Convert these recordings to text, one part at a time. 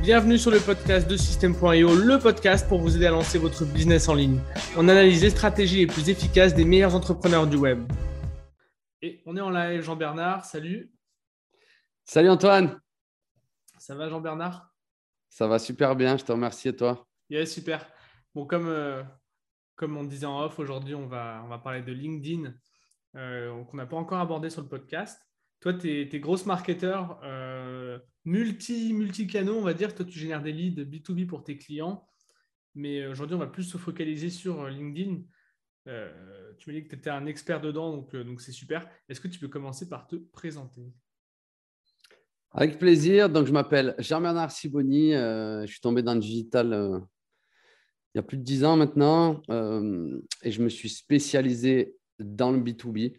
Bienvenue sur le podcast de System.io, le podcast pour vous aider à lancer votre business en ligne. On analyse les stratégies les plus efficaces des meilleurs entrepreneurs du web. Et on est en live, Jean-Bernard, salut. Salut Antoine. Ça va Jean-Bernard? Ça va super bien, je te remercie et toi? Yeah, super. Bon, comme, euh, comme on disait en off, aujourd'hui on va, on va parler de LinkedIn euh, qu'on n'a pas encore abordé sur le podcast. Toi, tu es, grosse marketeur euh, multi, multi-canaux, on va dire. Toi, tu génères des leads B2B pour tes clients. Mais aujourd'hui, on va plus se focaliser sur euh, LinkedIn. Euh, tu m'as dit que tu étais un expert dedans, donc donc c'est super. Est-ce que tu peux commencer par te présenter? Avec plaisir. Donc, je m'appelle Jean-Bernard je suis tombé dans le digital il y a plus de 10 ans maintenant et je me suis spécialisé dans le B2B.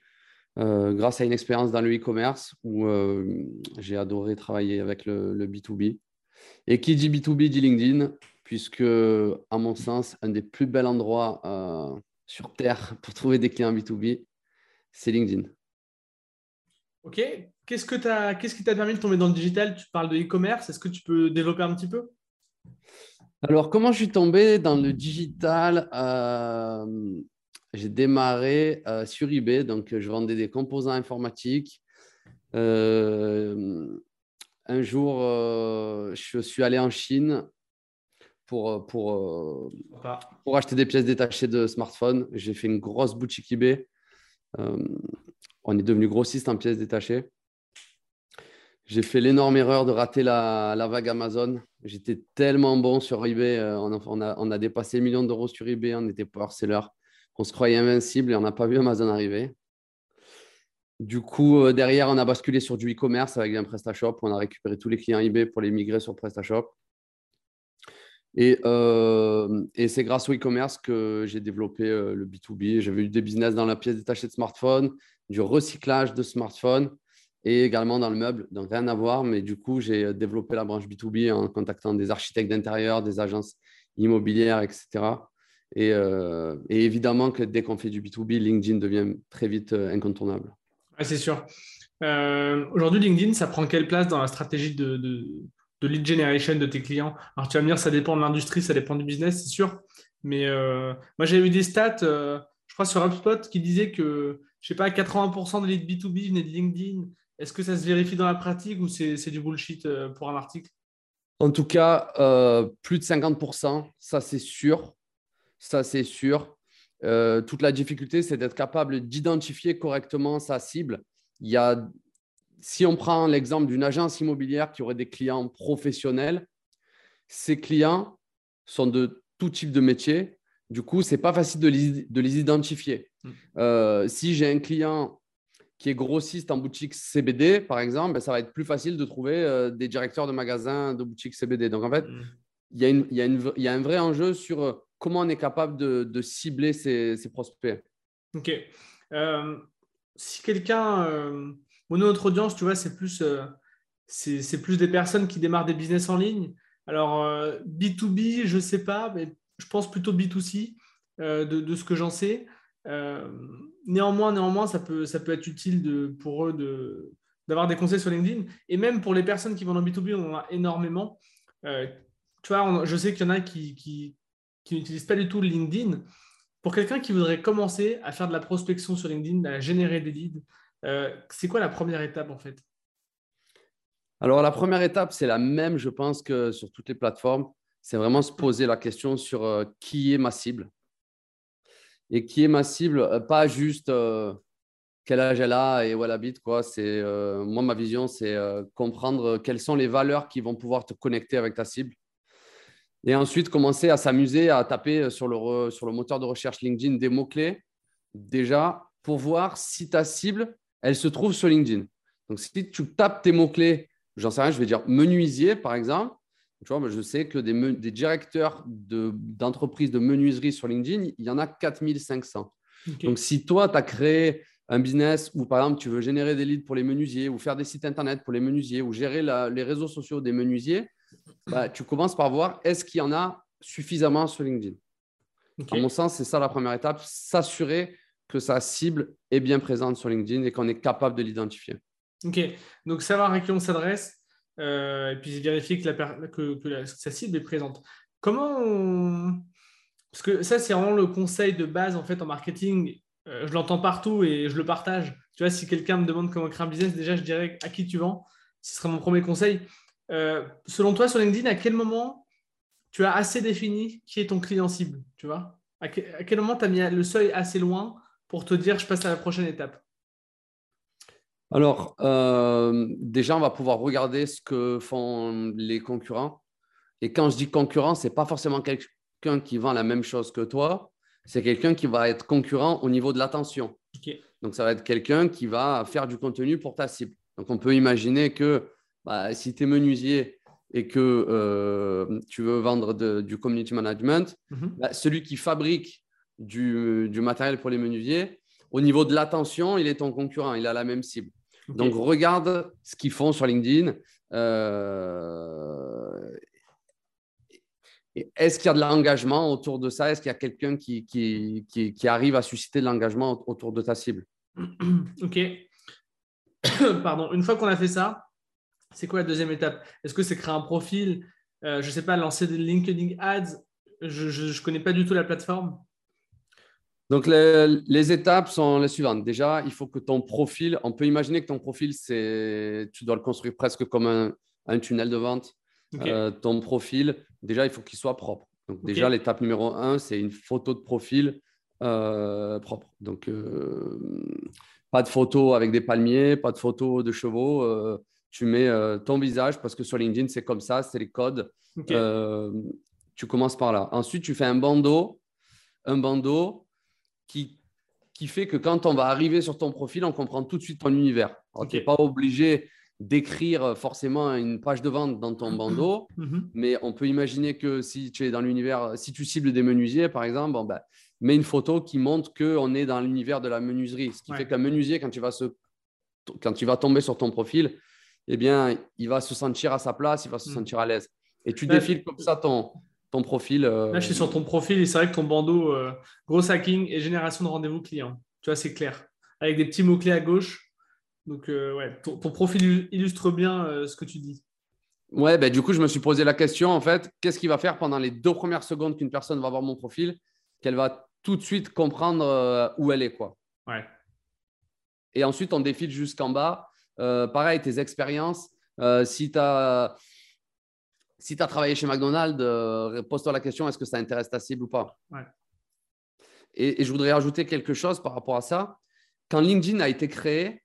Euh, grâce à une expérience dans le e-commerce où euh, j'ai adoré travailler avec le, B2B. Et qui dit B2B dit LinkedIn, puisque, à mon sens, un des plus bels endroits euh, sur Terre pour trouver des clients B2B, c'est LinkedIn. Ok. Qu'est-ce, que Qu'est-ce qui t'a permis de tomber dans le digital? Tu parles de e-commerce. Est-ce que tu peux développer un petit peu? Alors, comment je suis tombé dans le digital j'ai démarré euh, sur eBay, donc je vendais des composants informatiques. Euh, un jour, euh, je suis allé en Chine pour, pour, pour acheter des pièces détachées de smartphones. J'ai fait une grosse boutique eBay. on est devenu grossiste en pièces détachées. J'ai fait l'énorme erreur de rater la, la vague Amazon. J'étais tellement bon sur eBay. On a, on a, on a dépassé le million d'euros sur eBay. On était power seller on se croyait invincible et on n'a pas vu Amazon arriver. Du coup, euh, derrière, on a basculé sur du e-commerce avec un PrestaShop. On a récupéré tous les clients eBay pour les migrer sur PrestaShop. Et, euh, c'est grâce au e-commerce que j'ai développé euh, le B2B. J'avais eu des business dans la pièce détachée de smartphone, du recyclage de smartphones et également dans le meuble. Donc, rien à voir. Mais du coup, j'ai développé la branche B2B en contactant des architectes d'intérieur, des agences immobilières, etc. Euh, et, évidemment que dès qu'on fait du B2B, LinkedIn devient très vite euh, incontournable. c'est sûr. Euh, aujourd'hui, LinkedIn, ça prend quelle place dans la stratégie de, de, lead generation de tes clients? Alors, tu vas me dire, ça dépend de l'industrie, ça dépend du business, c'est sûr. Mais moi, j'ai eu des stats, je crois, sur HubSpot qui disaient que, je sais pas, 80% des leads B2B venaient de LinkedIn. Est-ce que ça se vérifie dans la pratique ou c'est du bullshit pour un article? En tout cas, plus de 50%, ça c'est sûr ça c'est sûr. Euh, toute la difficulté, c'est d'être capable d'identifier correctement sa cible. Il y a, si on prend l'exemple d'une agence immobilière qui aurait des clients professionnels, ces clients sont de tout type de métier. Du coup, ce n'est pas facile de les, identifier. Mm. Euh, si j'ai un client qui est grossiste en boutique CBD, par exemple, ben, ça va être plus facile de trouver euh, des directeurs de magasins de boutique CBD. Donc, en fait, mm. il y, y, a un vrai enjeu sur comment on est capable de, cibler ces, prospects? Ok. Euh, si quelqu'un, euh, notre audience, tu vois, c'est plus, euh, plus des personnes qui démarrent des business en ligne. Alors, B2B, je ne sais pas, mais je pense plutôt B2C de, ce que j'en sais. néanmoins, néanmoins, ça peut, ça peut être utile de, pour eux de, d'avoir des conseils sur LinkedIn. Et même pour les personnes qui vont en B2B, on en a énormément. tu vois, je sais qu'il y en a qui, qui n'utilisent pas du tout LinkedIn, pour quelqu'un qui voudrait commencer à faire de la prospection sur LinkedIn, à générer des leads, euh, c'est quoi la première étape en fait? Alors la première étape, c'est la même, je pense, que sur toutes les plateformes. C'est vraiment se poser la question sur euh, qui est ma cible. Et qui est ma cible, euh, pas juste quel âge elle a et où elle habite. Quoi. Moi, ma vision, c'est comprendre quelles sont les valeurs qui vont pouvoir te connecter avec ta cible et ensuite, commencer à s'amuser à taper sur le, sur le moteur de recherche LinkedIn des mots-clés, déjà, pour voir si ta cible, elle se trouve sur LinkedIn. Donc, si tu tapes tes mots-clés, j'en sais rien, je vais dire menuisier, par exemple. Tu vois, je sais que des, des directeurs d'entreprises de, menuiserie sur LinkedIn, il y en a 4500. Donc, si toi, tu as créé un business où, par exemple, tu veux générer des leads pour les menuisiers ou faire des sites Internet pour les menuisiers ou gérer les réseaux sociaux des menuisiers, bah, tu commences par voir est-ce qu'il y en a suffisamment sur LinkedIn? À mon sens, c'est ça la première étape, s'assurer que sa cible est bien présente sur LinkedIn et qu'on est capable de l'identifier. Ok, donc savoir à qui on s'adresse, et puis vérifier que, la, que, sa cible est présente. Comment Parce que ça, c'est vraiment le conseil de base en fait en marketing. je l'entends partout et je le partage. Tu vois, si quelqu'un me demande comment créer un business, déjà, je dirais à qui tu vends. Ce serait mon premier conseil. Selon toi, sur LinkedIn, à quel moment tu as assez défini qui est ton client cible Tu vois? À quel moment tu as mis le seuil assez loin pour te dire je passe à la prochaine étape? Alors, euh, déjà, on va pouvoir regarder ce que font les concurrents. Et quand je dis concurrent, ce n'est pas forcément quelqu'un qui vend la même chose que toi, c'est quelqu'un qui va être concurrent au niveau de l'attention. Donc, ça va être quelqu'un qui va faire du contenu pour ta cible. Donc, on peut imaginer que bah, si tu es menuisier et que euh, tu veux vendre du community management, mhm. bah, celui qui fabrique du, matériel pour les menuisiers, au niveau de l'attention, il est ton concurrent, il a la même cible. Donc, regarde ce qu'ils font sur LinkedIn. Euh, est-ce qu'il y a de l'engagement autour de ça? Est-ce qu'il y a quelqu'un qui, qui, qui, arrive à susciter de l'engagement autour de ta cible? Ok. Pardon. Une fois qu'on a fait ça, c'est quoi la deuxième étape? Est-ce que c'est créer un profil? Euh, Je ne sais pas, lancer des LinkedIn Ads? Je ne connais pas du tout la plateforme. Donc, les, étapes sont les suivantes. Déjà, il faut que ton profil, on peut imaginer que ton profil, c'est, tu dois le construire presque comme un, tunnel de vente. Euh, ton profil, déjà, il faut qu'il soit propre. Donc, déjà, l'étape numéro un, c'est une photo de profil euh, propre. Donc, euh, pas de photo avec des palmiers, pas de photo de chevaux. Tu mets ton visage parce que sur LinkedIn, c'est comme ça, c'est les codes. tu commences par là. Ensuite, tu fais un bandeau. Un bandeau qui, qui fait que quand on va arriver sur ton profil, on comprend tout de suite ton univers. Tu n'es pas obligé d'écrire forcément une page de vente dans ton bandeau, mhm. mais on peut imaginer que si tu es dans l'univers, si tu cibles des menuisiers, par exemple, bon, ben, mets une photo qui montre qu'on est dans l'univers de la menuiserie. Ce qui fait qu'un menuisier, quand tu, vas se, quand tu vas tomber sur ton profil, eh bien, il va se sentir à sa place, il va se mhm. sentir à l'aise. Et tu défiles comme ça ton, ton profil. Euh, Là, je suis sur ton profil et c'est vrai que ton bandeau, euh, gros hacking et génération de rendez-vous clients. Tu vois, c'est clair. Avec des petits mots-clés à gauche. Donc, euh, ouais, ton, profil illustre bien ce que tu dis. Ouais, ben, du coup, je me suis posé la question, en fait, qu'est-ce qu'il va faire pendant les deux premières secondes qu'une personne va voir mon profil, qu'elle va tout de suite comprendre où elle est, quoi. Ouais. Et ensuite, on défile jusqu'en bas. Pareil, tes expériences. si tu as si tu as travaillé chez McDonald's, euh, pose-toi la question est-ce que ça intéresse ta cible ou pas? Et, je voudrais ajouter quelque chose par rapport à ça. Quand LinkedIn a été créé,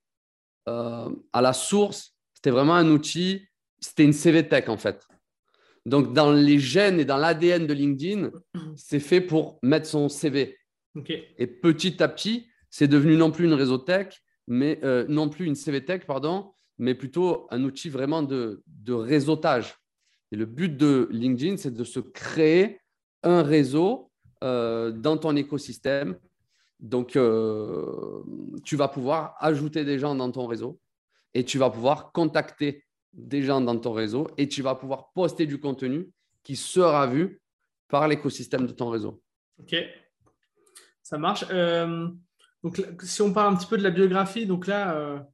euh, à la source, c'était vraiment un outil, c'était une CV Tech en fait. Donc, dans les gènes et dans l'ADN de LinkedIn, c'est fait pour mettre son CV. Et petit à petit, c'est devenu non plus une réseau tech, mais euh, non plus une CV tech, pardon, mais plutôt un outil vraiment de, de réseautage. Et le but de LinkedIn, c'est de se créer un réseau euh, dans ton écosystème. Donc, euh, tu vas pouvoir ajouter des gens dans ton réseau et tu vas pouvoir contacter des gens dans ton réseau et tu vas pouvoir poster du contenu qui sera vu par l'écosystème de ton réseau. Ok, ça marche. Donc, si on parle un petit peu de la biographie, donc là,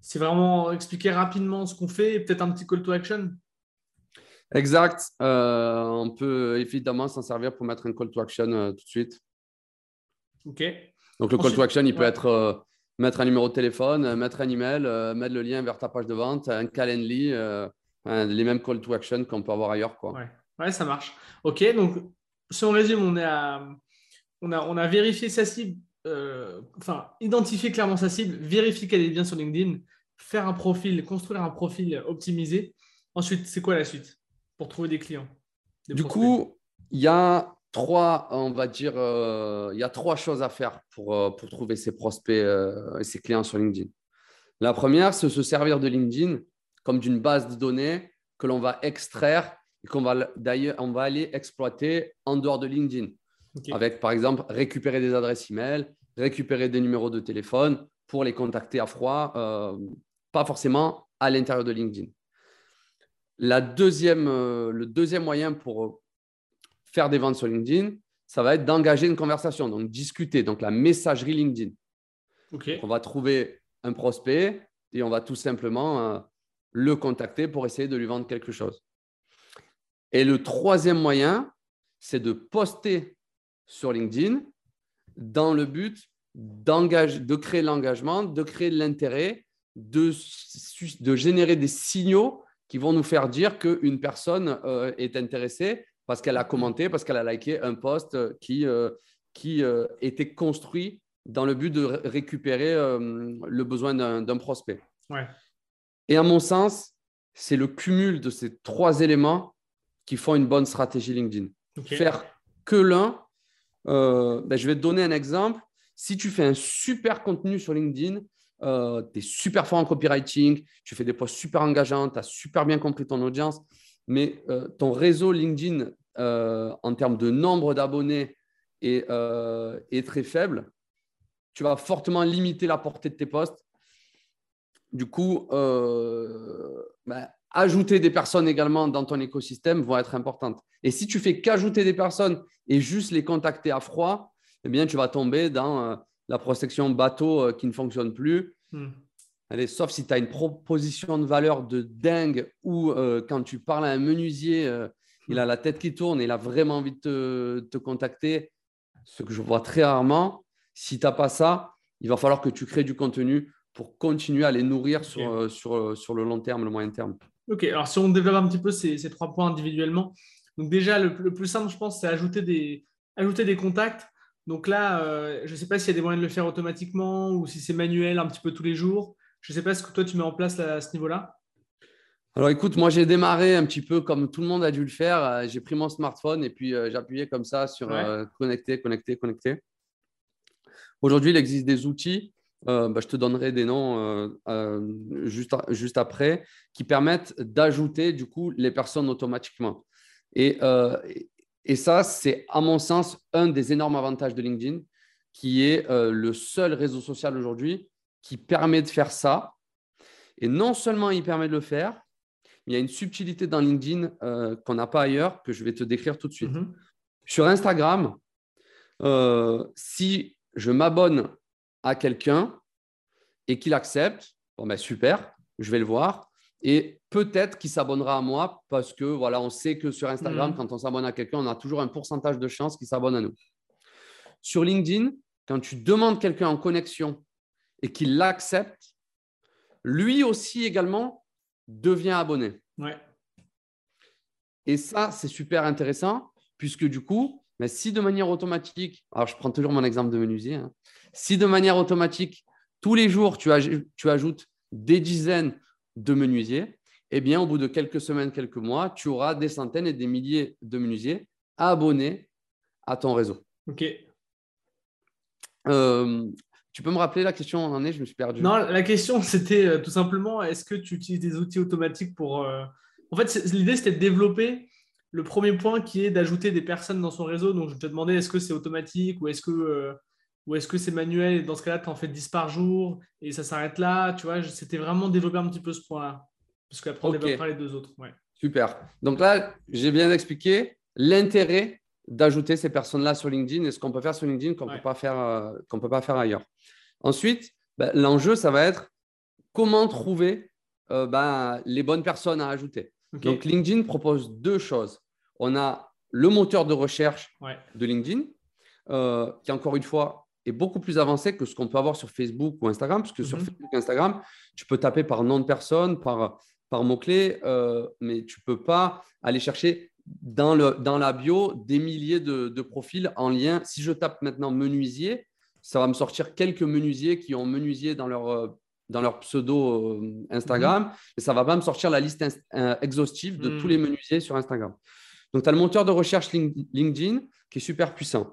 c'est vraiment expliquer rapidement ce qu'on fait et peut-être un petit call to action. Exact. Euh, on peut évidemment s'en servir pour mettre un call to action euh, tout de suite. OK. Donc, le call to action, il peut être euh, mettre un numéro de téléphone, mettre un email, mettre le lien vers ta page de vente, un Calendly, les mêmes call to action qu'on peut avoir ailleurs. Quoi. Ouais. ouais, ça marche. OK. Donc, si on résume, on, est à... on, a, on a vérifié sa cible, enfin, identifié clairement sa cible, vérifier qu'elle est bien sur LinkedIn, faire un profil, construire un profil optimisé. Ensuite, c'est quoi la suite pour trouver des clients Du coup, il y a trois, on va dire, euh, il y a trois choses à faire pour, euh, pour trouver ses prospects euh, et ses clients sur LinkedIn. La première, c'est se servir de LinkedIn comme d'une base de données que l'on va extraire et qu'on va d'ailleurs on va aller exploiter en dehors de LinkedIn. Avec par exemple récupérer des adresses email, récupérer des numéros de téléphone pour les contacter à froid, pas forcément à l'intérieur de LinkedIn. La deuxième, euh, le deuxième moyen pour euh, faire des ventes sur LinkedIn, ça va être d'engager une conversation, donc discuter, donc la messagerie LinkedIn. On va trouver un prospect et on va tout simplement euh, le contacter pour essayer de lui vendre quelque chose. Et le troisième moyen, c'est de poster sur LinkedIn dans le but de créer l'engagement, de créer de l'intérêt, de, de, générer des signaux qui vont nous faire dire qu'une personne euh, est intéressée parce qu'elle a commenté, parce qu'elle a liké un post qui, euh, qui euh, était construit dans le but de récupérer le besoin d'un prospect. Et à mon sens, c'est le cumul de ces trois éléments qui font une bonne stratégie LinkedIn. Faire que l'un, ben, je vais te donner un exemple. Si tu fais un super contenu sur LinkedIn, euh, tu es super fort en copywriting, tu fais des posts super engageants, tu as super bien compris ton audience, mais euh, ton réseau LinkedIn euh, en termes de nombre d'abonnés est, est, très faible, tu vas fortement limiter la portée de tes posts. Du coup, ben, ajouter des personnes également dans ton écosystème vont être importantes. Et si tu fais qu'ajouter des personnes et juste les contacter à froid, eh bien, tu vas tomber dans euh, la prospection bateau euh, qui ne fonctionne plus. Hmm. Allez, sauf si tu as une proposition de valeur de dingue ou euh, quand tu parles à un menuisier, il a la tête qui tourne, et il a vraiment envie de te, contacter, ce que je vois très rarement. Si tu n'as pas ça, il va falloir que tu crées du contenu pour continuer à les nourrir sur, sur, sur, le long terme, le moyen terme. Ok, alors si on développe un petit peu ces, ces trois points individuellement, donc déjà le, le plus simple, je pense, c'est ajouter des, ajouter des contacts. Donc là, euh, je ne sais pas s'il y a des moyens de le faire automatiquement ou si c'est manuel un petit peu tous les jours. Je ne sais pas ce que toi tu mets en place à ce niveau-là. Alors écoute, moi j'ai démarré un petit peu comme tout le monde a dû le faire. Euh, j'ai pris mon smartphone et puis euh, j'appuyais comme ça sur connecter, connecter, connecter. Aujourd'hui, il existe des outils, bah, je te donnerai des noms juste, juste après, qui permettent d'ajouter du coup les personnes automatiquement. Et, et ça, c'est à mon sens un des énormes avantages de LinkedIn, qui est euh, le seul réseau social aujourd'hui qui permet de faire ça. Et non seulement il permet de le faire, mais il y a une subtilité dans LinkedIn euh, qu'on n'a pas ailleurs, que je vais te décrire tout de suite. Mm-hmm. Sur Instagram, euh, si je m'abonne à quelqu'un et qu'il accepte, bon ben super, je vais le voir. Et peut-être qu'il s'abonnera à moi parce que voilà, on sait que sur Instagram, mhm. quand on s'abonne à quelqu'un, on a toujours un pourcentage de chances qu'il s'abonne à nous. Sur LinkedIn, quand tu demandes quelqu'un en connexion et qu'il l'accepte, lui aussi également devient abonné. Et ça, c'est super intéressant puisque du coup, mais si de manière automatique, alors je prends toujours mon exemple de menuisier, hein, si de manière automatique, tous les jours, tu, tu ajoutes des dizaines de menuisiers, eh bien, au bout de quelques semaines, quelques mois, tu auras des centaines et des milliers de menuisiers abonnés à ton réseau. OK. Euh, tu peux me rappeler la question en est? Je me suis perdu. Non, la question, c'était euh, tout simplement est-ce que tu utilises des outils automatiques pour. Euh, en fait, l'idée, c'était de développer le premier point qui est d'ajouter des personnes dans son réseau. Donc, je te demandais est-ce que c'est automatique ou est-ce que ou est-ce que c'est manuel et dans ce cas-là, tu en fais 10 par jour et ça s'arrête là Tu vois, c'était vraiment développer un petit peu ce point-là. Parce qu'après, on développera les deux autres. Super. Donc là, j'ai bien expliqué l'intérêt d'ajouter ces personnes-là sur LinkedIn et ce qu'on peut faire sur LinkedIn qu'on ne peut, pas faire, euh, peut pas faire ailleurs. Ensuite, ben, l'enjeu, ça va être comment trouver euh, ben, les bonnes personnes à ajouter. Donc, LinkedIn propose deux choses. On a le moteur de recherche de LinkedIn, euh, qui, encore une fois, est beaucoup plus avancé que ce qu'on peut avoir sur Facebook ou Instagram, parce que sur mhm. Facebook et Instagram, tu peux taper par nom de personne, par, par mots-clés, euh, mais tu ne peux pas aller chercher dans, le, dans la bio des milliers de, de, profils en lien. Si je tape maintenant menuisier, ça va me sortir quelques menuisiers qui ont menuisier dans leur, euh, dans leur pseudo euh, Instagram, mhm. et ça ne va pas me sortir la liste exhaustive de tous mhm. les menuisiers sur Instagram. Donc, tu as le moteur de recherche LinkedIn qui est super puissant.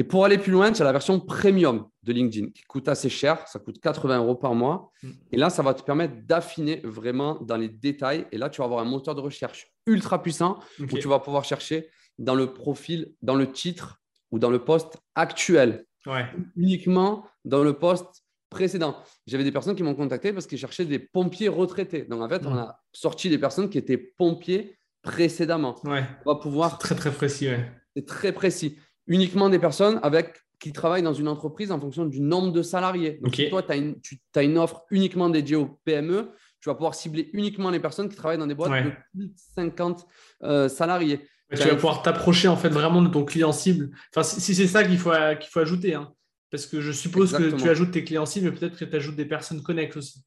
Et pour aller plus loin, tu as la version premium de LinkedIn qui coûte assez cher, ça coûte 80 euros par mois. Mm. Et là, ça va te permettre d'affiner vraiment dans les détails. Et là, tu vas avoir un moteur de recherche ultra puissant où tu vas pouvoir chercher dans le profil, dans le titre ou dans le poste actuel. Uniquement dans le poste précédent. J'avais des personnes qui m'ont contacté parce qu'ils cherchaient des pompiers retraités. Donc, en fait, on mm. a sorti des personnes qui étaient pompiers précédemment. Ouais. On va pouvoir. Très, très précis. C'est très précis uniquement des personnes avec, qui travaillent dans une entreprise en fonction du nombre de salariés. Donc, si toi, tu as, une offre uniquement dédiée aux PME, tu vas pouvoir cibler uniquement les personnes qui travaillent dans des boîtes de plus de 50 euh, salariés. tu vas pouvoir t'approcher en fait vraiment de ton client cible. Enfin, si, c'est ça qu'il faut, qu'il faut ajouter. Hein. Parce que je suppose que tu ajoutes tes clients cibles, mais peut-être que tu ajoutes des personnes connectes aussi.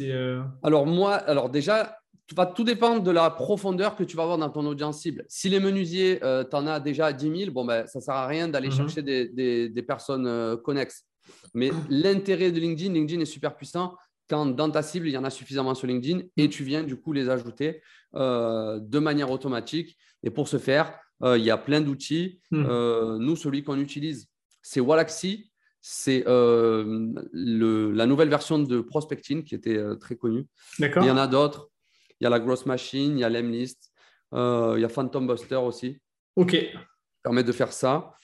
Euh, alors moi, alors déjà, va tout dépendre de la profondeur que tu vas avoir dans ton audience cible. Si les menuisiers, euh, tu en as déjà 10 000, bon, ben, ça ne sert à rien d'aller mhm. chercher des, personnes euh, connexes. Mais l'intérêt de LinkedIn, LinkedIn est super puissant quand dans ta cible, il y en a suffisamment sur LinkedIn et tu viens du coup les ajouter euh, de manière automatique. Et pour ce faire, il y a plein d'outils. Mhm. nous, celui qu'on utilise, c'est Wallaxy. C'est la nouvelle version de Prospecting qui était très connue. Il y en a d'autres. Il y a la Gross Machine, il y a l'Emlist, euh, il y a Phantom Buster aussi. OK. Permet de faire ça.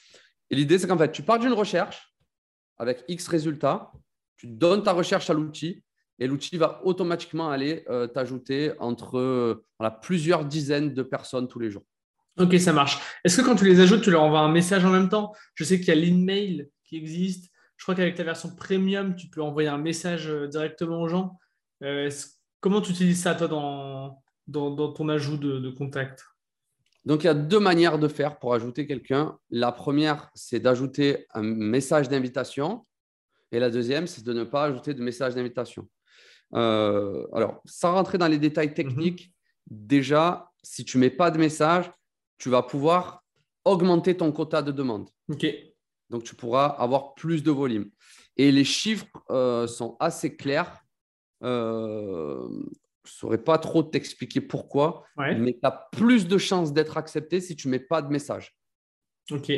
Et l'idée, c'est qu'en fait, tu pars d'une recherche avec X résultats, tu donnes ta recherche à l'outil et l'outil va automatiquement aller euh, t'ajouter entre plusieurs dizaines de personnes tous les jours. Ok, ça marche. Est-ce que quand tu les ajoutes, tu leur envoies un message en même temps? Je sais qu'il y a l'email qui existe. Je crois qu'avec ta version premium, tu peux envoyer un message euh, directement aux gens. Est-ce Comment tu utilises ça, toi, dans, dans, ton ajout de, contact? Donc, il y a deux manières de faire pour ajouter quelqu'un. La première, c'est d'ajouter un message d'invitation. Et la deuxième, c'est de ne pas ajouter de message d'invitation. Euh, alors, sans rentrer dans les détails techniques, mhm. déjà, si tu ne mets pas de message, tu vas pouvoir augmenter ton quota de demande. OK. Donc, tu pourras avoir plus de volume. Et les chiffres euh, sont assez clairs. Euh, je ne saurais pas trop t'expliquer pourquoi, mais tu as plus de chances d'être accepté si tu ne mets pas de message. OK.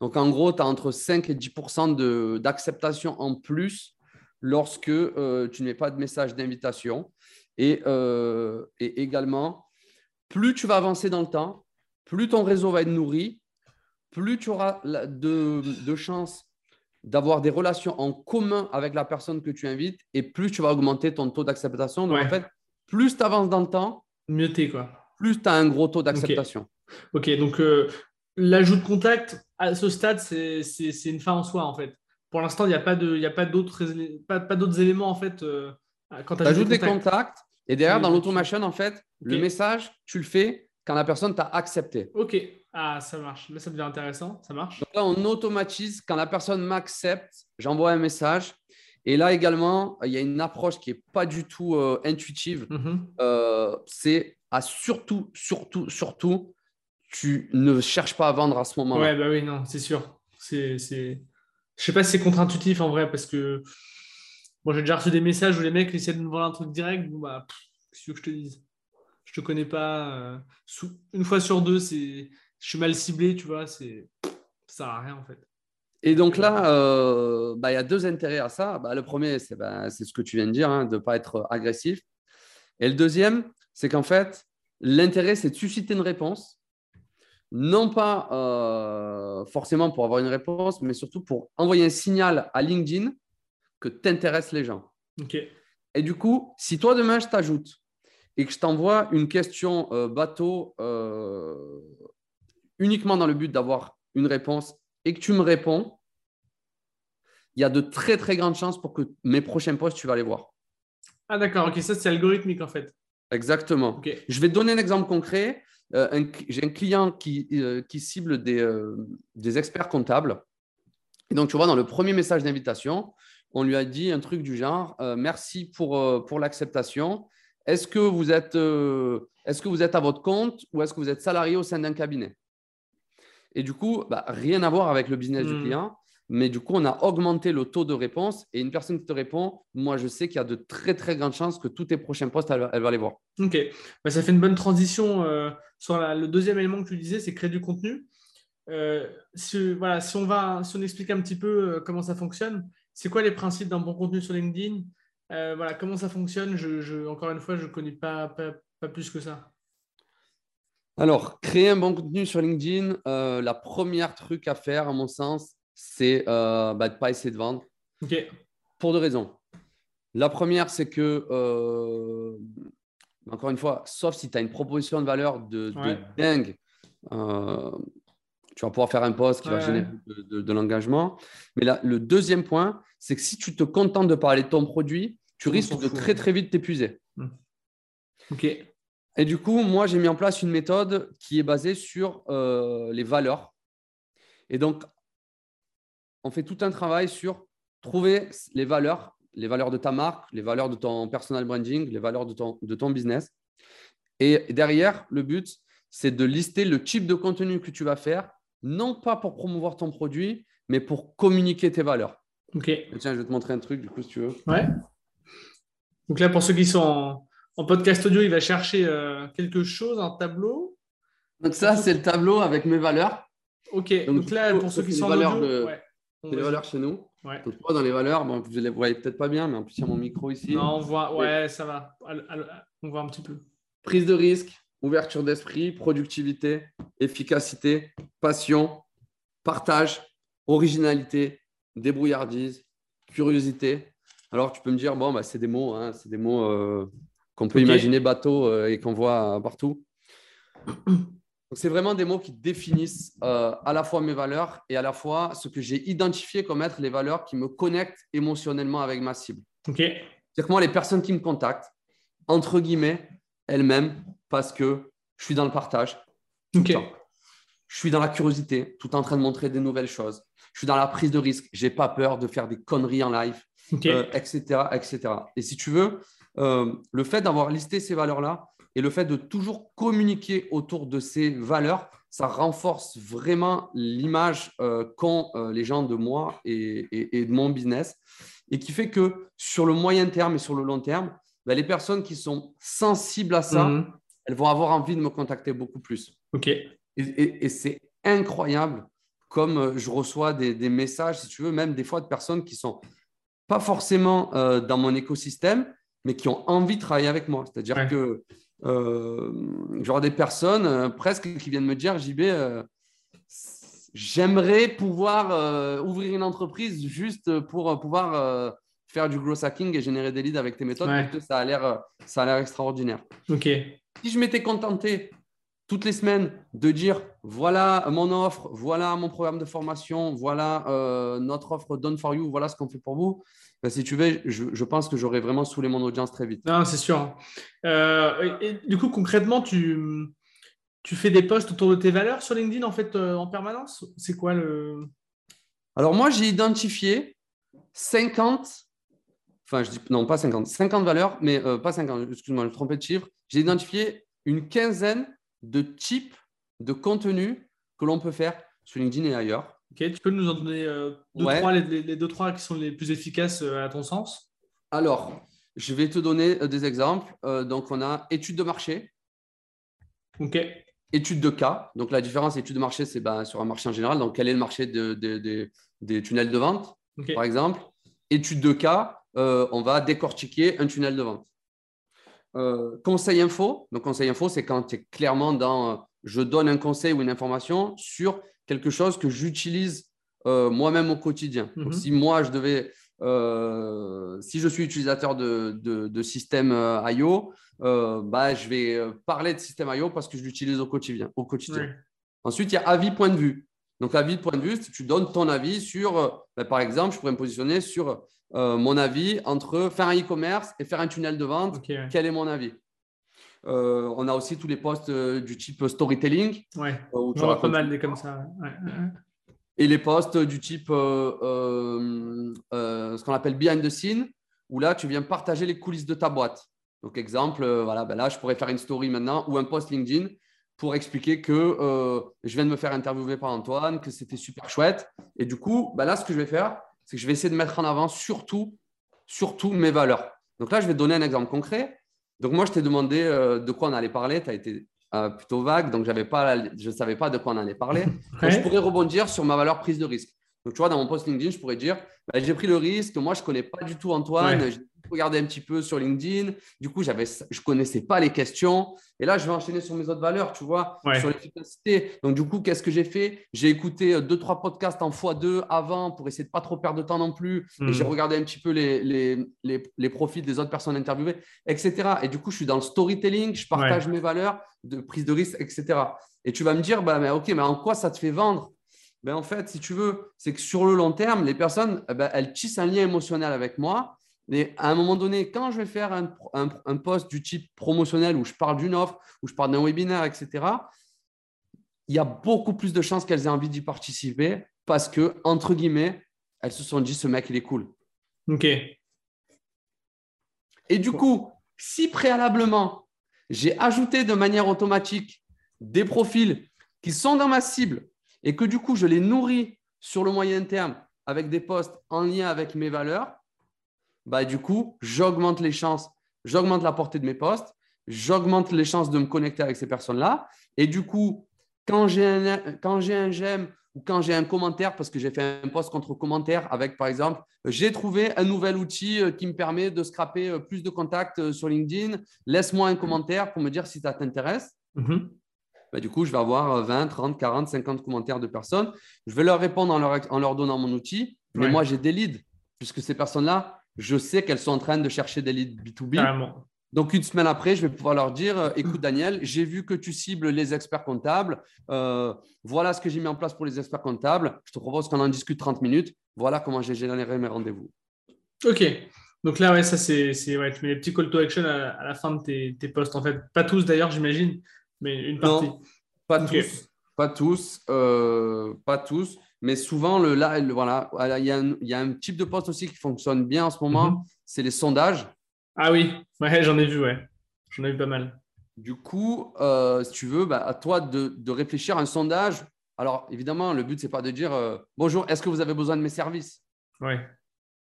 Donc, en gros, tu as entre 5 et 10% d'acceptation en plus lorsque euh, tu ne mets pas de message d'invitation. Et, euh, et, également, plus tu vas avancer dans le temps, plus ton réseau va être nourri, plus tu auras de, de chances d'avoir des relations en commun avec la personne que tu invites et plus tu vas augmenter ton taux d'acceptation. Donc, en fait, plus tu avances dans le temps, mieux t'es quoi. Plus tu as un gros taux d'acceptation. Ok, donc euh, l'ajout de contact à ce stade, c'est une fin en soi en fait. Pour l'instant, il n'y a pas d'autres pas, pas éléments en fait. Euh, quand tu ajoutes des contacts et derrière, dans l'automation, en fait, le message, tu le fais quand la personne t'a accepté. Ok, ah, ça marche. Là, ça devient intéressant. Ça marche. Donc là, on automatise. Quand la personne m'accepte, j'envoie un message. Et là également, il y a une approche qui n'est pas du tout euh, intuitive. Mhm. Euh, c'est à surtout, surtout, surtout, tu ne cherches pas à vendre à ce moment-là. Ouais, bah oui, non, c'est sûr. C'est, c'est... Je sais pas si c'est contre-intuitif en vrai, parce que moi, j'ai déjà reçu des messages où les mecs essaient de me vendre un truc direct. Bon, bah, qu'est-ce que je te dise? Je te connais pas. Euh, une fois sur deux, c'est je suis mal ciblé, tu vois, c'est ça sert à rien en fait. Et donc là, euh, bah, il y a deux intérêts à ça. Bah, le premier, c'est bah, ce que tu viens de dire, hein, de ne pas être agressif. Et le deuxième, c'est qu'en fait, l'intérêt, c'est de susciter une réponse. Non pas euh, forcément pour avoir une réponse, mais surtout pour envoyer un signal à LinkedIn que tu intéresses les gens. Et du coup, si toi demain je t'ajoute et que je t'envoie une question euh, bateau uniquement dans le but d'avoir une réponse et que tu me réponds, il y a de très très grandes chances pour que mes prochains posts, tu vas les voir. Ah d'accord, ok, ça c'est algorithmique en fait. Exactement. Je vais te donner un exemple concret. Euh, j'ai un client qui, euh, qui cible des, euh, des, experts comptables. Et donc, tu vois, dans le premier message d'invitation, on lui a dit un truc du genre Merci pour, pour l'acceptation. Est-ce que, vous êtes, est-ce que vous êtes à votre compte ou est-ce que vous êtes salarié au sein d'un cabinet? Et du coup, bah, rien à voir avec le business du hmm. client. Mais du coup, on a augmenté le taux de réponse. Et une personne qui te répond, moi, je sais qu'il y a de très, très grandes chances que tous tes prochains postes, elle, va les voir. OK. Bah, ça fait une bonne transition euh, sur le deuxième élément que tu disais, c'est créer du contenu. Euh, si, voilà, si, on va, si on explique un petit peu euh, comment ça fonctionne, c'est quoi les principes d'un bon contenu sur LinkedIn? Voilà, Comment ça fonctionne? Je, Encore une fois, je ne connais pas, pas plus que ça. Alors, créer un bon contenu sur LinkedIn, euh, la première truc à faire, à mon sens, c'est euh, bah, de ne pas essayer de vendre. Pour deux raisons. La première, c'est que, euh, encore une fois, sauf si tu as une proposition de valeur de, dingue, tu vas pouvoir faire un post qui va générer de, l'engagement. Mais là, le deuxième point, c'est que si tu te contentes de parler de ton produit, tu risques de très, très vite t'épuiser. Hmm. Ok. Et du coup, moi, j'ai mis en place une méthode qui est basée sur euh, les valeurs. Et donc, on fait tout un travail sur trouver les valeurs, les valeurs de ta marque, les valeurs de ton personal branding, les valeurs de ton, de ton business. Et derrière, le but, c'est de lister le type de contenu que tu vas faire, non pas pour promouvoir ton produit, mais pour communiquer tes valeurs. Ok. tiens, je vais te montrer un truc, du coup, si tu veux. Ouais. Donc là, pour ceux qui sont en, podcast audio, il va chercher euh, quelque chose, un tableau. Donc ça, c'est le tableau avec mes valeurs. Ok. Donc, là, pour ceux qui sont en audio, les valeurs chez nous. Donc, dans les valeurs, bon, vous ne les voyez peut-être pas bien, mais en plus, il y a mon micro ici. Non, on voit, ouais, ça va. On voit un petit peu. Prise de risque, ouverture d'esprit, productivité, efficacité, passion, partage, originalité, débrouillardise, curiosité. Alors, tu peux me dire, bon, bah, c'est des mots, hein, c'est des mots euh, qu'on peut imaginer bateau euh, et qu'on voit partout. c'est vraiment des mots qui définissent euh, à la fois mes valeurs et à la fois ce que j'ai identifié comme être les valeurs qui me connectent émotionnellement avec ma cible. Ok. C'est-à-dire que moi, les personnes qui me contactent, entre guillemets, elles-mêmes, parce que je suis dans le partage. Ok. Je suis dans la curiosité, tout en train de montrer des nouvelles choses. Je suis dans la prise de risque. J'ai pas peur de faire des conneries en live, etc., euh, etc. Et si tu veux, euh, le fait d'avoir listé ces valeurs-là et le fait de toujours communiquer autour de ces valeurs, ça renforce vraiment l'image euh, qu'ont les gens de moi et, de mon business et qui fait que sur le moyen terme et sur le long terme, ben, les personnes qui sont sensibles à ça, mhm. elles vont avoir envie de me contacter beaucoup plus. Ok. Et, c'est incroyable comme euh, je reçois des, messages, si tu veux, même des fois de personnes qui sont pas forcément euh, dans mon écosystème, mais qui ont envie de travailler avec moi. C'est-à-dire que euh, des personnes euh, presque qui viennent me dire, JB, j'aimerais pouvoir ouvrir une entreprise juste pour pouvoir faire du growth hacking et générer des leads avec tes méthodes parce que ça a l'air ça a l'air extraordinaire. Ok. Si je m'étais contenté toutes les semaines de dire voilà mon offre, voilà mon programme de formation, voilà euh, notre offre Done for You, voilà ce qu'on fait pour vous. Ben, si tu veux, je, pense que j'aurais vraiment saoulé mon audience très vite. Non, c'est sûr. Euh, et, du coup, concrètement, tu, tu fais des posts autour de tes valeurs sur LinkedIn en fait euh, en permanence? C'est quoi le. Alors, moi, j'ai identifié 50, enfin, je dis non, pas 50, 50 valeurs, mais pas 50, excuse-moi, je me trompais de chiffre. J'ai identifié une quinzaine de types de contenu que l'on peut faire sur LinkedIn et ailleurs. Ok, tu peux nous en donner euh, deux, trois, les, deux, trois qui sont les plus efficaces euh, à ton sens? Alors, je vais te donner euh, des exemples. donc, on a études de marché. Ok. Études de cas. Donc, la différence études de marché, c'est ben, sur un marché en général. Donc, quel est le marché des tunnels de vente, par exemple? Études de cas, on va décortiquer un tunnel de vente. Conseil info. Donc, conseil info, c'est quand tu es clairement dans je donne un conseil ou une information sur quelque chose que j'utilise euh, moi-même au quotidien. Donc, mhm. si moi, je devais, si je suis utilisateur de, de, système IO, bah, je vais parler de système IO parce que je l'utilise au quotidien. Au quotidien. Ensuite, il y a avis point de vue. Donc, avis point de vue, tu donnes ton avis sur, bah, par exemple, je pourrais me positionner sur euh, mon avis entre faire un e-commerce et faire un tunnel de vente. Quel est mon avis? Euh, On a aussi tous les posts euh, du type storytelling. Ouais. Où tu pas mal des comme ça. Et les posts du type ce qu'on appelle behind the scene, où là, tu viens partager les coulisses de ta boîte. Donc, exemple, voilà, ben là, je pourrais faire une story maintenant ou un post LinkedIn pour expliquer que je viens de me faire interviewer par Antoine, que c'était super chouette. Et du coup, ben là, ce que je vais faire, c'est que je vais essayer de mettre en avant surtout, surtout mes valeurs. Donc là, je vais te donner un exemple concret. Donc moi, je t'ai demandé euh, de quoi on allait parler. Tu as été euh, plutôt vague, donc pas, je ne savais pas de quoi on allait parler. je pourrais rebondir sur ma valeur prise de risque. Donc tu vois, dans mon post LinkedIn, je pourrais dire, bah, j'ai pris le risque, moi, je ne connais pas du tout Antoine, regarder un petit peu sur LinkedIn. Du coup, j'avais, je ne connaissais pas les questions. Et là, je vais enchaîner sur mes autres valeurs, tu vois, sur l'efficacité. Donc, du coup, qu'est-ce que j'ai fait? J'ai écouté euh, deux, trois podcasts en x2 avant pour essayer de pas trop perdre de temps non plus. Et j'ai hmm. regardé un petit peu les, les, les, profils des autres personnes interviewées, etc. Et du coup, je suis dans le storytelling, je partage mes valeurs de prise de risque, etc. Et tu vas me dire, bah, mais OK, mais en quoi ça te fait vendre? Ben, En fait, si tu veux, c'est que sur le long terme, les personnes, eh ben, elles tissent un lien émotionnel avec moi Mais à un moment donné, quand je vais faire un, un, post du type promotionnel où je parle d'une offre, où je parle d'un webinaire, etc., il y a beaucoup plus de chances qu'elles aient envie d'y participer parce que, entre guillemets, elles se sont dit ce mec, il est cool. OK. Et du coup, si préalablement, j'ai ajouté de manière automatique des profils qui sont dans ma cible et que du coup, je les nourris sur le moyen terme avec des posts en lien avec mes valeurs, bah, du coup, j'augmente les chances, j'augmente la portée de mes posts, j'augmente les chances de me connecter avec ces personnes-là. Et du coup, quand j'ai un, quand j'ai un j'aime ou quand j'ai un commentaire, parce que j'ai fait un post contre commentaire avec, par exemple, j'ai trouvé un nouvel outil euh, qui me permet de scraper euh, plus de contacts euh, sur LinkedIn, laisse-moi un commentaire pour me dire si ça t'intéresse. Mm-hmm. Bah, du coup, je vais avoir 20, 30, 40, 50 commentaires de personnes. Je vais leur répondre en leur, en leur donnant mon outil. Mais moi, j'ai des leads, puisque ces personnes-là, je sais qu'elles sont en train de chercher des leads B2B. Donc, une semaine après, je vais pouvoir leur dire euh, écoute, Daniel, j'ai vu que tu cibles les experts comptables. Euh, voilà ce que j'ai mis en place pour les experts comptables. Je te propose qu'on en discute 30 minutes. Voilà comment j'ai généré mes rendez-vous. OK. Donc là, ouais, ça, c'est. Ouais, tu mets les petits call to action à, la fin de tes, tes posts. En fait, pas tous d'ailleurs, j'imagine, mais une partie. pas tous. Pas tous. Euh, pas tous. Mais souvent, le, là, voilà, il y, a un, il y, a un, type de poste aussi qui fonctionne bien en ce moment, mhm. c'est les sondages. Ah oui, ouais, j'en ai vu, ouais. J'en ai vu pas mal. Du coup, euh, si tu veux, bah, à toi de, de, réfléchir à un sondage. Alors, évidemment, le but, ce n'est pas de dire euh, Bonjour, est-ce que vous avez besoin de mes services? Ouais.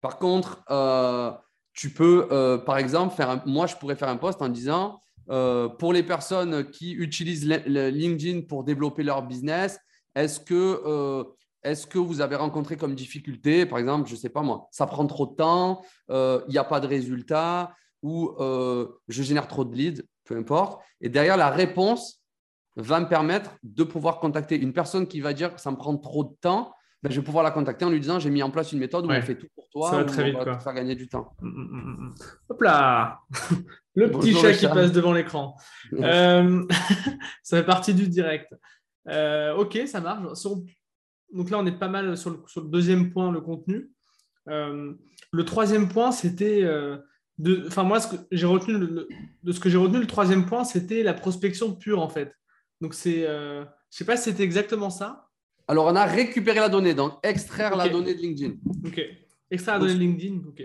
Par contre, euh, tu peux, par exemple, faire un, moi, je pourrais faire un post en disant Pour les personnes qui utilisent LinkedIn pour développer leur business, est-ce que est-ce que vous avez rencontré comme difficulté, par exemple, je ne sais pas moi, ça prend trop de temps, il n'y a pas de résultat, ou euh, je génère trop de leads, peu importe. Et derrière, la réponse va me permettre de pouvoir contacter une personne qui va dire que ça me prend trop de temps. Ben, je vais pouvoir la contacter en lui disant j'ai mis en place une méthode où on fait tout pour toi, ça va très vite, on va te faire gagner du temps. Mm, mm, mm, Hop là Le petit chat, qui passe devant l'écran. Euh, ça fait partie du direct. Euh, ok, ça marche. Donc là, on est pas mal sur le, deuxième point, le contenu. le troisième point, c'était enfin moi, ce que j'ai retenu de ce que j'ai retenu, le troisième point, c'était la prospection pure en fait. Donc c'est, euh, je sais pas si c'était exactement ça. Alors on a récupéré la donnée, donc extraire la donnée de LinkedIn. Ok. Extraire la donnée de LinkedIn. Ok.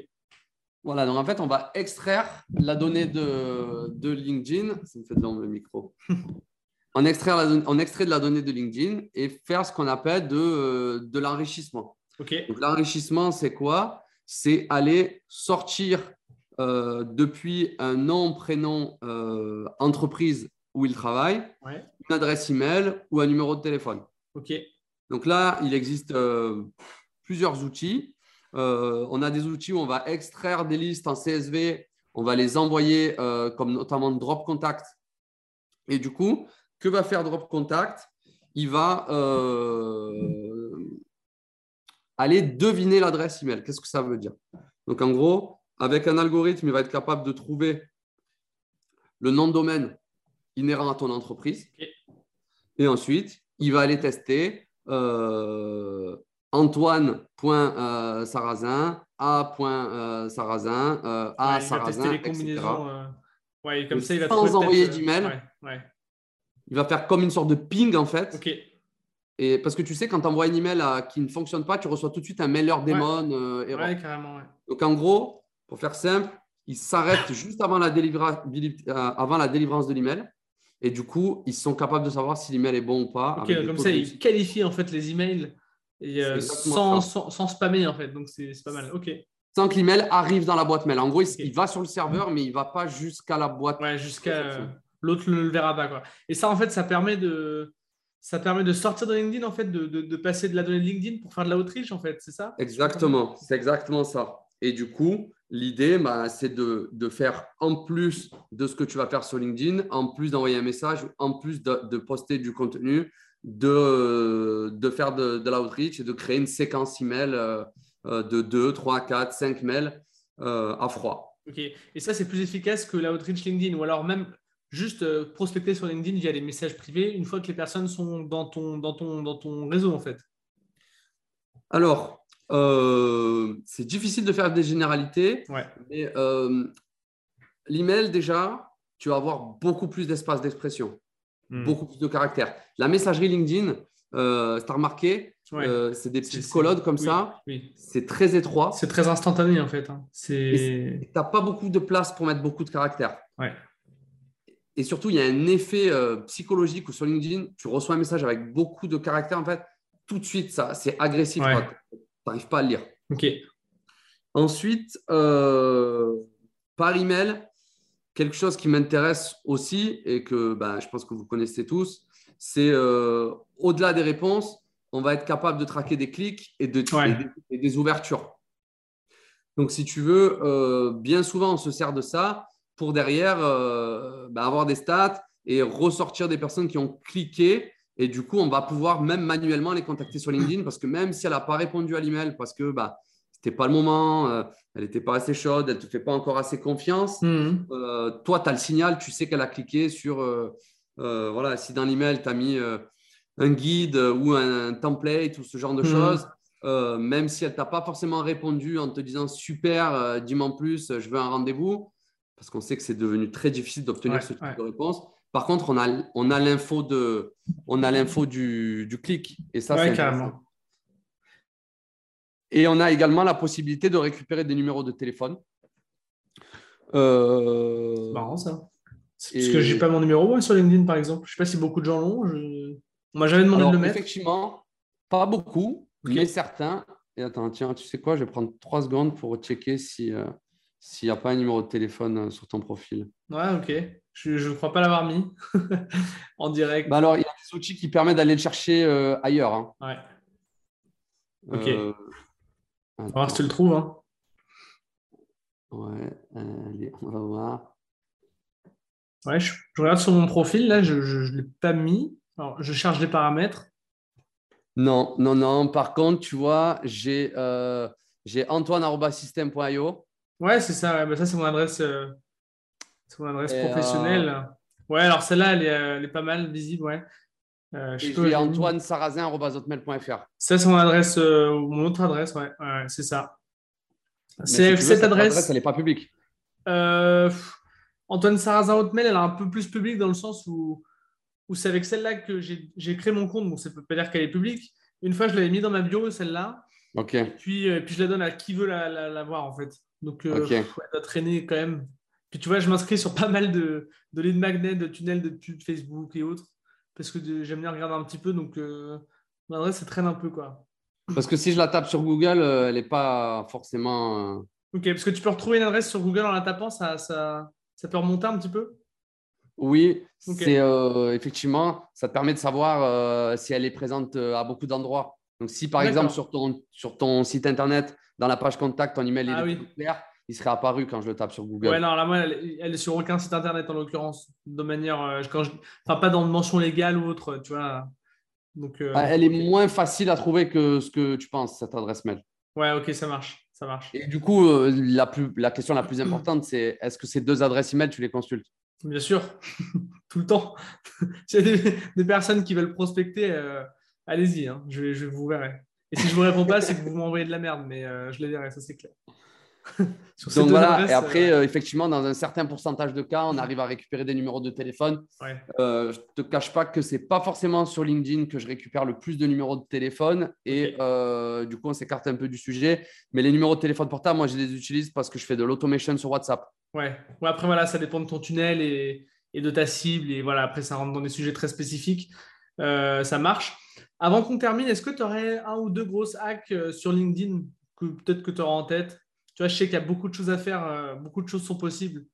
Voilà, donc en fait, on va extraire la donnée de, de LinkedIn. Ça me fait dans le micro. on, extraire la, on extrait de la donnée de LinkedIn et faire ce qu'on appelle de, de l'enrichissement. L'enrichissement, c'est quoi? C'est aller sortir euh, depuis un nom, prénom, euh, entreprise où il travaille, une adresse email ou un numéro de téléphone. Donc là, il existe euh, plusieurs outils. on a des outils où on va extraire des listes en CSV, on va les envoyer comme notamment Drop Contact. Et du coup, que va faire Drop Contact? Il va aller deviner l'adresse email. Qu'est-ce que ça veut dire? Donc en gros, avec un algorithme, il va être capable de trouver le nom de domaine inhérent à ton entreprise. Et ensuite, il va aller tester euh, Antoine.sarrazin, A.sarrazin, euh, A. Euh, sarrazin, etc. Ouais, comme ça, il va Sans envoyer d'email. Il va faire comme une sorte de ping en fait. Et parce que tu sais, quand tu envoies un email qui ne fonctionne pas, tu reçois tout de suite un mailer démon. Ouais, carrément. Donc en gros, pour faire simple, il s'arrête juste avant la, euh, avant la délivrance de l'email. Et du coup, ils sont capables de savoir si l'email est bon ou pas. comme ça, ils qualifient en fait les emails euh, sans, sans, spammer en fait. Donc, c'est pas mal. OK. Sans que l'email arrive dans la boîte mail. En gros, il va sur le serveur, mais il ne va pas jusqu'à la boîte. Ouais, jusqu'à. L'autre ne le verra pas. Quoi. Et ça, en fait, ça permet de, ça permet de sortir de LinkedIn, en fait, de, de, de passer de la donnée de LinkedIn pour faire de l'outreach, en fait, c'est ça? Exactement, c'est exactement ça. Et du coup, l'idée, bah, c'est de, faire en plus de ce que tu vas faire sur LinkedIn, en plus d'envoyer un message, en plus de, poster du contenu, de, de faire de, de l'outreach et de créer une séquence email euh, euh, de 2, 3, 4, 5 mails euh, à froid. Ok. Et ça, c'est plus efficace que l'outreach LinkedIn ou alors même juste prospecter sur LinkedIn via les messages privés une fois que les personnes sont dans ton, dans ton, dans ton réseau en fait. Alors, euh, c'est difficile de faire des généralités, Ouais. mais euh, l'email, déjà, tu vas avoir beaucoup plus d'espace d'expression, Hmm. beaucoup plus de caractères. La messagerie LinkedIn, euh, tu as remarqué, Ouais. euh, c'est des petites colonnes comme oui, ça, Oui. c'est très étroit. C'est très instantané en fait. hein. Tu n'as pas beaucoup de place pour mettre beaucoup de caractères. Ouais. Et surtout, il y a un effet euh, psychologique où sur LinkedIn, tu reçois un message avec beaucoup de caractères. En fait, tout de suite, ça, c'est agressif. Ouais. Tu n'arrives pas à le lire. Ok. Ensuite, euh, par email, quelque chose qui m'intéresse aussi et que ben, je pense que vous connaissez tous, c'est euh, au-delà des réponses, on va être capable de traquer des clics et, de, Ouais. et des, et des ouvertures. Donc, si tu veux, bien souvent, on se sert de ça pour derrière euh, ben, avoir des stats et ressortir des personnes qui ont cliqué. Et du coup, on va pouvoir même manuellement les contacter sur LinkedIn parce que même si elle n'a pas répondu à l'email parce que bah, c'était pas le moment, euh, elle n'était pas assez chaude, elle ne te fait pas encore assez confiance, Mhm. euh, toi, tu as le signal, tu sais qu'elle a cliqué sur, voilà, si dans l'email, tu as mis un guide ou un, template ou ce genre de Mhm. choses, euh, même si elle t'a pas forcément répondu en te disant super, euh, dis-moi en plus, je veux un rendez-vous, parce qu'on sait que c'est devenu très difficile d'obtenir Ouais, ce type ouais. de réponse. Par contre, on a, on a l'info de, on a l'info du, du clic et ça, Ouais, c'est. Et on a également la possibilité de récupérer des numéros de téléphone. Euh, C'est marrant ça. Et- Parce que j'ai pas mon numéro moi, sur LinkedIn par exemple. Je sais pas si beaucoup de gens l'ont. Je... On m'a jamais demandé Alors, de le mettre. effectivement, pas beaucoup, mais certains. Et attends, tiens, tu sais quoi Je vais prendre trois secondes pour checker si, euh, s'il n'y a pas un numéro de téléphone euh, sur ton profil. Ouais, ok. Je ne crois pas l'avoir mis en direct. Bah alors, il y a des outils qui permettent d'aller le chercher euh, ailleurs. hein. Ouais. Ok. Euh, On va voir si tu le trouves. hein. Ouais, allez, on va voir. Ouais, je, je regarde sur mon profil, là, je ne l'ai pas mis. Alors, je charge les paramètres. Non, non, non. Par contre, tu vois, j'ai euh, j'ai antoine.system.io. Ouais, c'est ça. ouais. Bah, ça, c'est mon adresse, euh, c'est mon adresse Et, professionnelle. Ouais, alors celle-là, elle est, elle est pas mal visible. Ouais. Euh, je Et l'ai mis. antoine.sarrazin.hotmail.fr. Ça, c'est mon adresse, mon autre adresse. Ouais, ouais c'est ça. Si C'est veux, cette adresse. elle n'est pas publique. Euh, Antoine Sarrazin Hotmail, elle est un peu plus publique dans le sens où, où c'est avec celle-là que j'ai créé mon compte. Bon, ça ne peut pas dire qu'elle est publique. Une fois, je l'avais mis dans ma bio, celle-là. Ok. Puis, euh, puis je la donne à qui veut la, la- la voir, en fait. Donc, euh, pff, elle doit traîner quand même. Puis tu vois, je m'inscris sur pas mal de, de lead magnets, de tunnels de pub Facebook et autres. Parce que j'aime bien regarder un petit peu. Donc, euh, adresse, ça traîne un peu, quoi. Parce que si je la tape sur Google, euh, elle n'est pas forcément. euh, Ok, parce que tu peux retrouver une adresse sur Google en la tapant, ça, ça, ça peut remonter un petit peu? Oui, c'est euh, effectivement, ça te permet de savoir euh, si elle est présente à beaucoup d'endroits. Donc, si par exemple sur ton, sur ton site internet, dans la page contact, ton email Ah il est oui. plus clair, il serait apparu quand je le tape sur Google. Ouais, non, là, moi, elle, elle est sur aucun site internet en l'occurrence, de manière, euh, quand je, enfin, pas dans mention légale ou autre, tu vois. Donc, euh, Ah, elle est moins facile à trouver que ce que tu penses, cette adresse mail. Ouais, ok, ça marche, ça marche. Et du coup, euh, la, plus, la question la plus importante, c'est est-ce que ces deux adresses email, tu les consultes? Bien sûr, tout le temps. S'il y a des, personnes qui veulent prospecter, euh, allez-y, hein, je, je vous verrai. Et si je vous réponds pas, c'est que vous m'envoyez de la merde, mais euh, je les verrai, ça c'est clair. Donc voilà, adresses, et après, euh, euh, effectivement, dans un certain pourcentage de cas, on arrive à récupérer des numéros de téléphone. ouais. Euh, je ne te cache pas que ce n'est pas forcément sur LinkedIn que je récupère le plus de numéros de téléphone. Et du coup, on s'écarte un peu du sujet. Mais les numéros de téléphone portable, moi, je les utilise parce que je fais de l'automation sur WhatsApp. Ouais. Ouais, après, voilà, ça dépend de ton tunnel et, et de ta cible. Et voilà, après, ça rentre dans des sujets très spécifiques. Ça marche. Avant qu'on termine, est-ce que tu aurais un ou deux grosses hacks euh, sur LinkedIn que peut-être que tu auras en tête? Tu vois, je sais qu'il y a beaucoup de choses à faire, euh, beaucoup de choses sont possibles.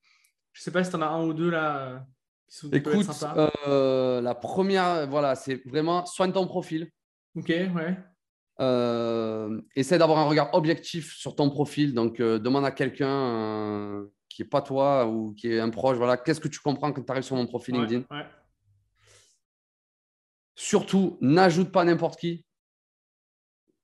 Je ne sais pas si tu en as un ou deux là euh, qui, sont, Écoute, sympas. euh, la première, voilà, c'est vraiment soigne ton profil. Ok, ouais. Euh, essaie d'avoir un regard objectif sur ton profil. Donc, euh, demande à quelqu'un qui n'est pas toi ou qui est un proche, voilà, qu'est-ce que tu comprends quand tu arrives sur mon profil Ouais, LinkedIn? ouais. Surtout, n'ajoute pas n'importe qui.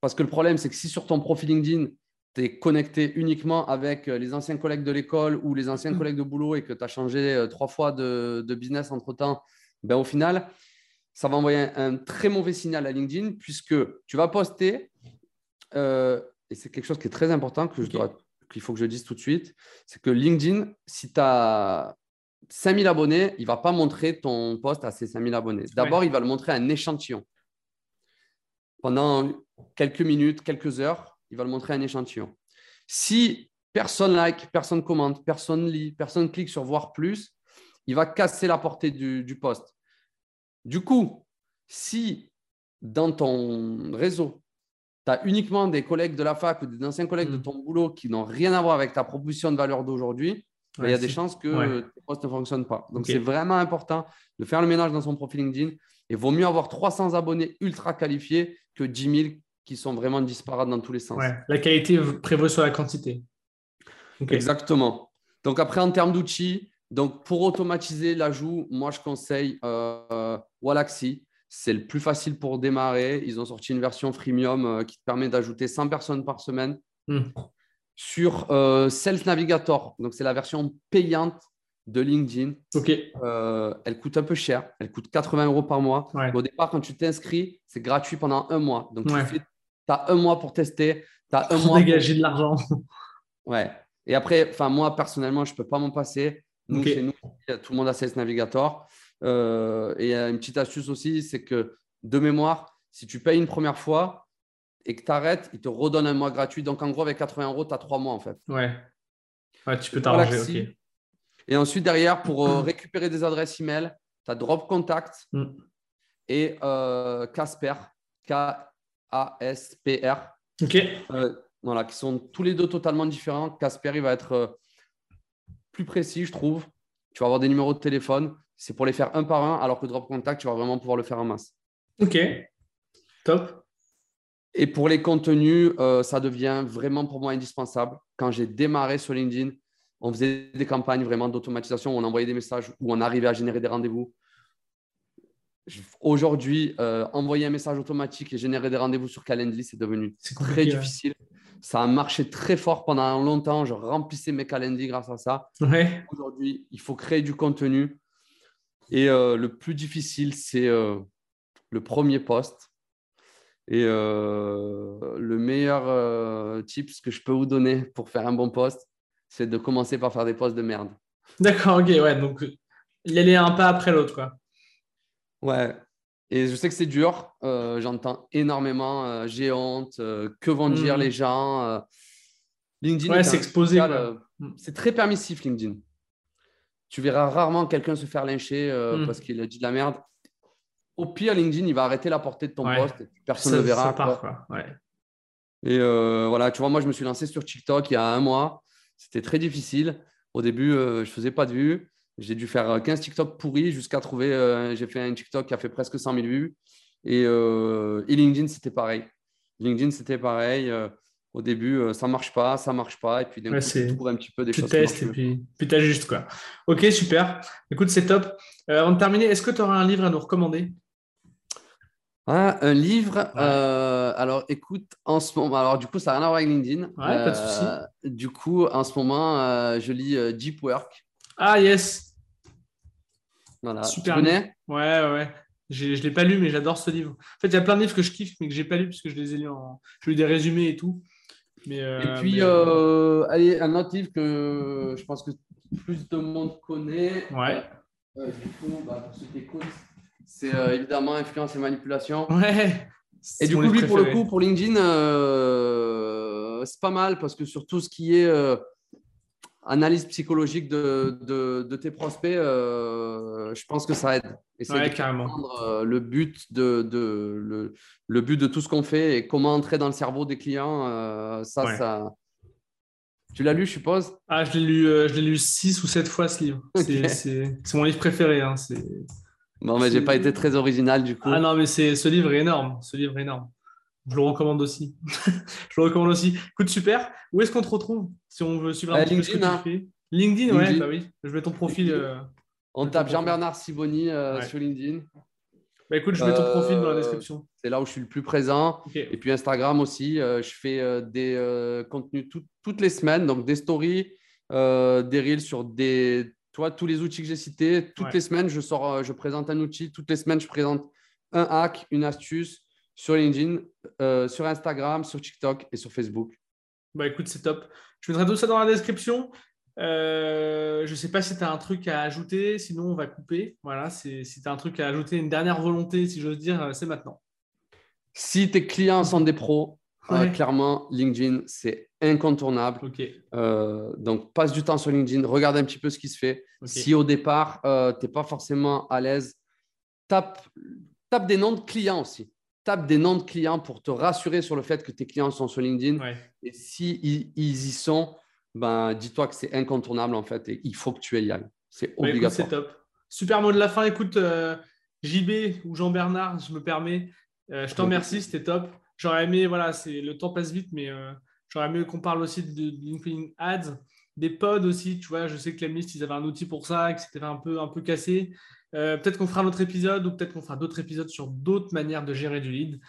Parce que le problème, c'est que si sur ton profil LinkedIn, tu es connecté uniquement avec euh, les anciens collègues de l'école ou les anciens Mm. collègues de boulot et que tu as changé euh, trois fois de, de business entre-temps, ben, au final, ça va envoyer un, un très mauvais signal à LinkedIn puisque tu vas poster euh, et c'est quelque chose qui est très important que je dois, qu'il faut que je dise tout de suite, c'est que LinkedIn, si tu as 5000 abonnés, il ne va pas montrer ton post à ces 5000 abonnés. D'abord, il va le montrer à un échantillon. Pendant quelques minutes, quelques heures, il va le montrer à un échantillon. Si personne like, personne commente, personne lit, personne clique sur voir plus, il va casser la portée du, du post. Du coup, si dans ton réseau, tu as uniquement des collègues de la fac ou des anciens collègues de mm. ton boulot qui n'ont rien à voir avec ta proposition de valeur d'aujourd'hui, il y a des chances que tes posts ne fonctionnent pas. Donc, c'est vraiment important de faire le ménage dans son profil LinkedIn. Il vaut mieux avoir 300 abonnés ultra qualifiés que 10 000 qui sont vraiment disparates dans tous les sens. La qualité prévaut sur la quantité. Exactement. Donc, après, en termes d'outils, donc pour automatiser l'ajout, moi, je conseille euh, Wallaxy. C'est le plus facile pour démarrer. Ils ont sorti une version freemium euh, qui te permet d'ajouter 100 personnes par semaine. Hmm. Sur euh, Self Navigator, donc c'est la version payante de LinkedIn. Ok. Euh, elle coûte un peu cher. Elle coûte 80 euros par mois. Au départ, quand tu t'inscris, c'est gratuit pendant un mois. Donc, tu as un mois pour tester. Tu as un pour mois dégager de l'argent. Ouais. Et après, moi, personnellement, je ne peux pas m'en passer. Nous, chez nous, tout le monde a Sales Navigator. Euh, et une petite astuce aussi, c'est que de mémoire, si tu payes une première fois et que tu arrêtes, il te redonne un mois gratuit. Donc en gros, avec 80 euros, tu as trois mois en fait. Ouais. ouais tu peux t'arranger. Et ensuite, derrière, pour euh, récupérer des adresses email, tu as Drop Contact mm. et euh, Casper, K-A-S-P-R. Ok. voilà, qui sont tous les deux totalement différents. Casper, il va être plus précis, je trouve. Tu vas avoir des numéros de téléphone c'est pour les faire un par un, alors que Drop Contact, tu vas vraiment pouvoir le faire en masse. Ok, top. Et pour les contenus, euh, ça devient vraiment pour moi indispensable. Quand j'ai démarré sur LinkedIn, on faisait des campagnes vraiment d'automatisation, on envoyait des messages où on arrivait à générer des rendez-vous. Aujourd'hui, euh, envoyer un message automatique et générer des rendez-vous sur Calendly, c'est devenu très difficile. Ça a marché très fort pendant longtemps. Je remplissais mes Calendly grâce à ça. Aujourd'hui, il faut créer du contenu. Et euh, le plus difficile, c'est le premier poste. Et euh, le meilleur tips que je peux vous donner pour faire un bon poste, c'est de commencer par faire des postes de merde. D'accord, ok, ouais. Donc, il y aller un pas après l'autre, quoi. Ouais. Et je sais que c'est dur. J'entends énormément j'ai honte, que vont dire hmm. les gens. LinkedIn, ouais, c'est exposé. C'est très permissif, LinkedIn tu verras rarement quelqu'un se faire lyncher euh, hmm. parce qu'il a dit de la merde. Au pire, LinkedIn, il va arrêter la portée de ton poste et personne ne le verra. Et euh, voilà, tu vois, moi, je me suis lancé sur TikTok il y a un mois. C'était très difficile. Au début, euh, je ne faisais pas de vues. J'ai dû faire 15 TikTok pourris jusqu'à trouver. j'ai fait un TikTok qui a fait presque 100 000 vues. Et, et LinkedIn, c'était pareil. LinkedIn, c'était pareil au début, euh, ça marche pas, ça marche pas, et puis d'un tu trouves un petit peu des tu testes et puis, puis tu ajustes. Quoi. Ok, super. Écoute, c'est top. Euh, avant de terminer, est-ce que tu auras un livre à nous recommander? Ah, un livre. Euh, alors, écoute, en ce moment, alors du coup, ça n'a rien à voir avec LinkedIn. Ouais, pas de souci. Du coup, en ce moment, je lis Deep Work. Ah, yes. Voilà. Super. Tu Ouais, ouais. Je ne l'ai pas lu, mais j'adore ce livre. En fait, il y a plein de livres que je kiffe, mais que je n'ai pas lu parce que je les ai lus en. Je lu des résumés et tout. Euh, et puis, euh, allez, un autre livre que je pense que plus de monde connaît. Ouais. Euh, du coup, bah, pour ceux qui écoutent, c'est évidemment Influence et Manipulation. Ouais. Et du coup, lui, pour le coup, pour LinkedIn, c'est pas mal parce que sur tout ce qui est analyse psychologique de, de, tes prospects, euh, je pense que ça aide. Et c'est carrément. Euh, le but de, de le, le, but de tout ce qu'on fait et comment entrer dans le cerveau des clients. Euh, ça, ça. Tu l'as lu, je suppose? Ah, je l'ai lu, je l'ai lu six ou sept fois ce livre. C'est mon livre préféré. Hein. Bon, mais j'ai pas été très original du coup. Ah non, mais c'est ce livre est énorme. Ce livre est énorme. Je le recommande aussi. je le recommande aussi. Écoute, super. Où est-ce qu'on te retrouve si on veut suivre un euh, petit LinkedIn, peu ce que tu hein. fais? LinkedIn, ouais, bah oui. Je mets ton profil. Euh, on tape Jean-Bernard Siboni euh, sur LinkedIn. Bah écoute, je mets ton profil dans la description. C'est là où je suis le plus présent. Et puis Instagram aussi. je fais des contenus toutes les semaines, donc des stories, des reels sur des. Toi, tous les outils que j'ai cités, toutes les semaines, je sors, je présente un outil. Toutes les semaines, je présente un hack, une astuce sur LinkedIn, euh, sur Instagram, sur TikTok et sur Facebook. Bah écoute, c'est top. Je mettrai tout ça dans la description. Euh, je ne sais pas si tu as un truc à ajouter, sinon on va couper. Voilà, si tu as un truc à ajouter, une dernière volonté, si j'ose dire, c'est maintenant. Si tes clients sont des pros, clairement, LinkedIn, c'est incontournable. donc, passe du temps sur LinkedIn, regarde un petit peu ce qui se fait. Si au départ, tu n'es pas forcément à l'aise, tape, tape des noms de clients aussi tape des noms de clients pour te rassurer sur le fait que tes clients sont sur LinkedIn. Et si ils, y sont, ben, dis-toi que c'est incontournable en fait et il faut que tu y ailles. C'est bah, obligatoire. c'est top. Super mot de la fin. Écoute, euh, JB ou Jean-Bernard, je me permets. Euh, je t'en remercie, c'était top. J'aurais aimé, voilà, c'est le temps passe vite, mais euh, j'aurais aimé qu'on parle aussi de, LinkedIn Ads, des pods aussi. Tu vois, je sais que Lemlist, ils avaient un outil pour ça, que c'était un peu, un peu cassé. Euh, peut-être qu'on fera un autre épisode ou peut-être qu'on fera d'autres épisodes sur d'autres manières de gérer du lead.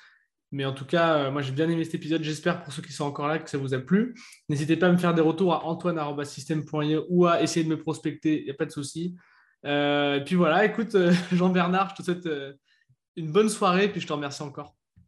Mais en tout cas, euh, moi j'ai bien aimé cet épisode. J'espère pour ceux qui sont encore là que ça vous a plu. N'hésitez pas à me faire des retours à antoine.system.io ou à essayer de me prospecter, il n'y a pas de souci. Et puis voilà, écoute, Jean-Bernard, je te souhaite une bonne soirée et puis je te remercie encore.